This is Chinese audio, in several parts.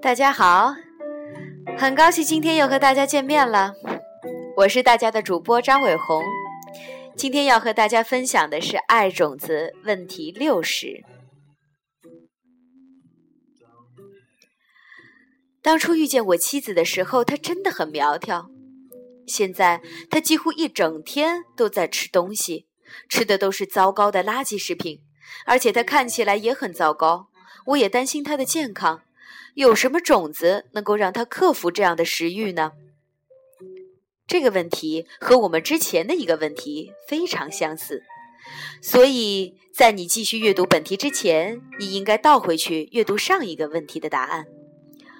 大家好，很高兴今天又和大家见面了。我是大家的主播张伟红，今天要和大家分享的是爱种子问题六十。当初遇见我妻子的时候，她真的很苗条，现在她几乎一整天都在吃东西，吃的都是糟糕的垃圾食品，而且她看起来也很糟糕，我也担心她的健康。有什么种子能够让他克服这样的食欲呢？这个问题和我们之前的一个问题非常相似，所以在你继续阅读本题之前，你应该倒回去阅读上一个问题的答案。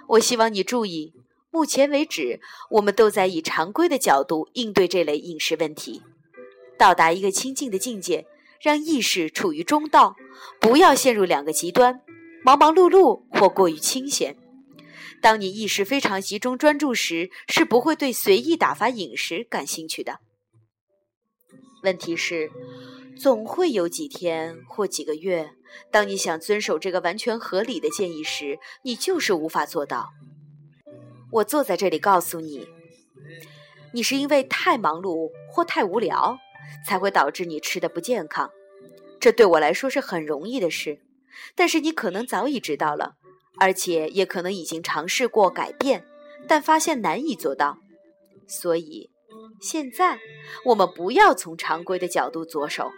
我希望你注意，目前为止，我们都在以常规的角度应对这类饮食问题，到达一个清净的境界，让意识处于中道，不要陷入两个极端。忙忙碌碌或过于清闲。当你意识非常集中专注时，是不会对随意打发饮食感兴趣的。问题是，总会有几天或几个月，当你想遵守这个完全合理的建议时，你就是无法做到。我坐在这里告诉你，你是因为太忙碌或太无聊，才会导致你吃的不健康。这对我来说是很容易的事。但是你可能早已知道了，而且也可能已经尝试过改变，但发现难以做到。所以，现在我们不要从常规的角度着手，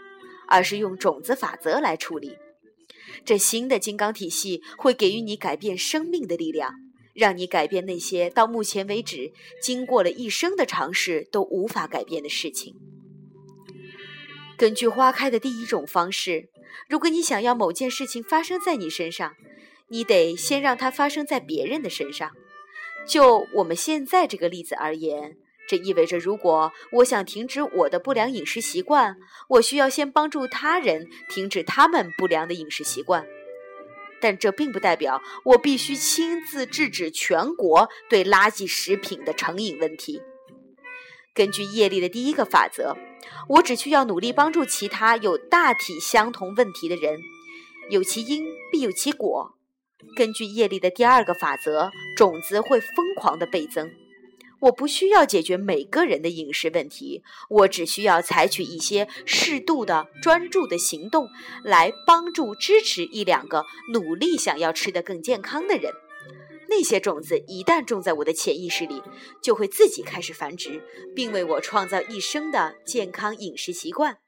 而是用种子法则来处理。这新的金刚体系会给予你改变生命的力量，让你改变那些到目前为止经过了一生的尝试都无法改变的事情。根据花开的第一种方式。如果你想要某件事情发生在你身上，你得先让它发生在别人的身上。就我们现在这个例子而言，这意味着，如果我想停止我的不良饮食习惯，我需要先帮助他人停止他们不良的饮食习惯。但这并不代表我必须亲自制止全国对垃圾食品的成瘾问题。根据业力的第一个法则。我只需要努力帮助其他有大体相同问题的人，有其因必有其果。根据业力的第二个法则，种子会疯狂的倍增。我不需要解决每个人的饮食问题，我只需要采取一些适度的专注的行动，来帮助支持一两个努力想要吃得更健康的人。那些种子一旦种在我的潜意识里，就会自己开始繁殖，并为我创造一生的健康饮食习惯。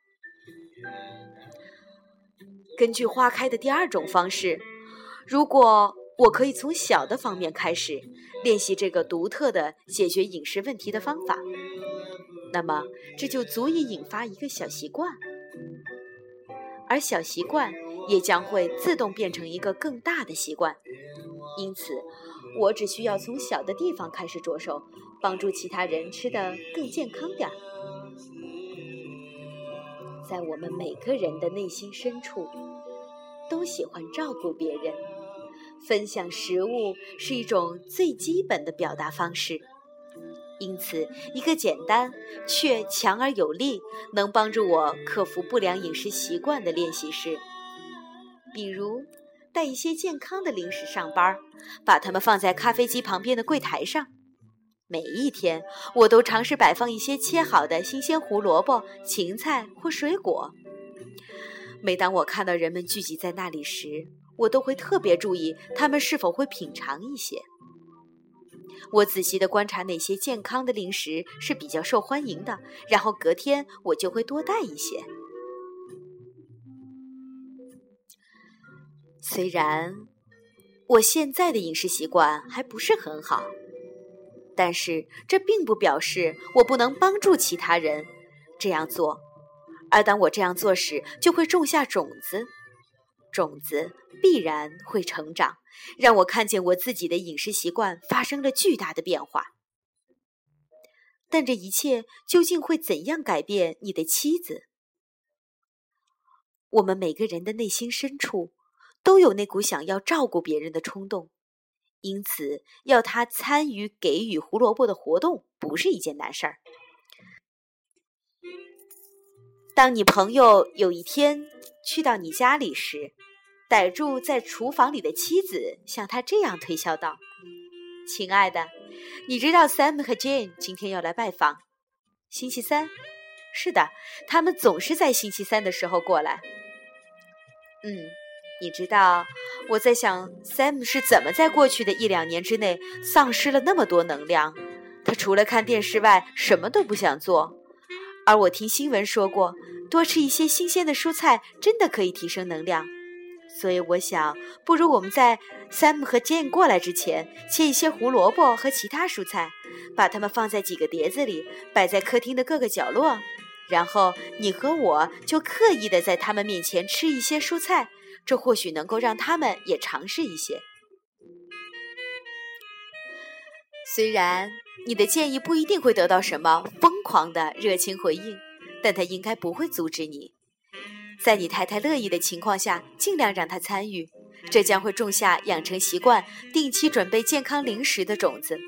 根据花开的第二种方式，如果我可以从小的方面开始练习这个独特的解决饮食问题的方法，那么这就足以引发一个小习惯，而小习惯也将会自动变成一个更大的习惯。因此，我只需要从小的地方开始着手，帮助其他人吃得更健康点儿。在我们每个人的内心深处，都喜欢照顾别人，分享食物是一种最基本的表达方式。因此，一个简单却强而有力、能帮助我克服不良饮食习惯的练习是，比如。带一些健康的零食上班，把它们放在咖啡机旁边的柜台上。每一天，我都尝试摆放一些切好的新鲜胡萝卜、芹菜或水果。每当我看到人们聚集在那里时，我都会特别注意他们是否会品尝一些。我仔细地观察哪些健康的零食是比较受欢迎的，然后隔天我就会多带一些。虽然我现在的饮食习惯还不是很好，但是这并不表示我不能帮助其他人这样做。而当我这样做时，就会种下种子，种子必然会成长，让我看见我自己的饮食习惯发生了巨大的变化。但这一切究竟会怎样改变你的妻子？我们每个人的内心深处。都有那股想要照顾别人的冲动，因此要他参与给予胡萝卜的活动不是一件难事儿。当你朋友有一天去到你家里时，逮住在厨房里的妻子，向他这样推销道：“亲爱的，你知道 Sam 和 Jane 今天要来拜访？星期三？是的，他们总是在星期三的时候过来。嗯，你知道我在想，Sam 是怎么在过去的一两年之内丧失了那么多能量？他除了看电视外，什么都不想做。而我听新闻说过，多吃一些新鲜的蔬菜真的可以提升能量。”所以我想，不如我们在 Sam 和 Jane 过来之前，切一些胡萝卜和其他蔬菜，把它们放在几个碟子里，摆在客厅的各个角落。然后你和我就刻意的在他们面前吃一些蔬菜，这或许能够让他们也尝试一些。虽然你的建议不一定会得到什么疯狂的热情回应，但他应该不会阻止你。在你太太乐意的情况下，尽量让她参与，这将会种下养成习惯、定期准备健康零食的种子。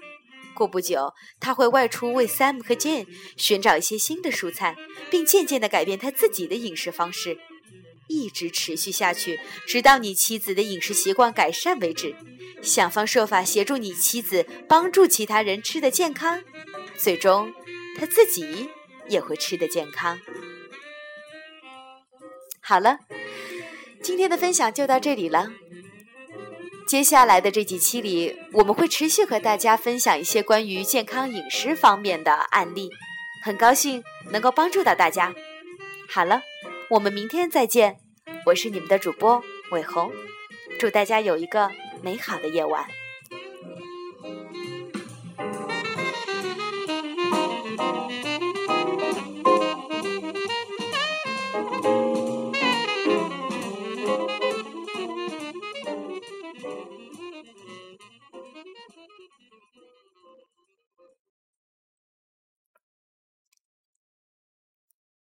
过不久，他会外出为 Sam 和 Jane 寻找一些新的蔬菜，并渐渐地改变他自己的饮食方式，一直持续下去，直到你妻子的饮食习惯改善为止。想方设法协助你妻子帮助其他人吃得健康，最终他自己也会吃得健康。好了，今天的分享就到这里了。接下来的这几期里，我们会持续和大家分享一些关于健康饮食方面的案例。很高兴能够帮助到大家。好了，我们明天再见。我是你们的主播伟红，祝大家有一个美好的夜晚。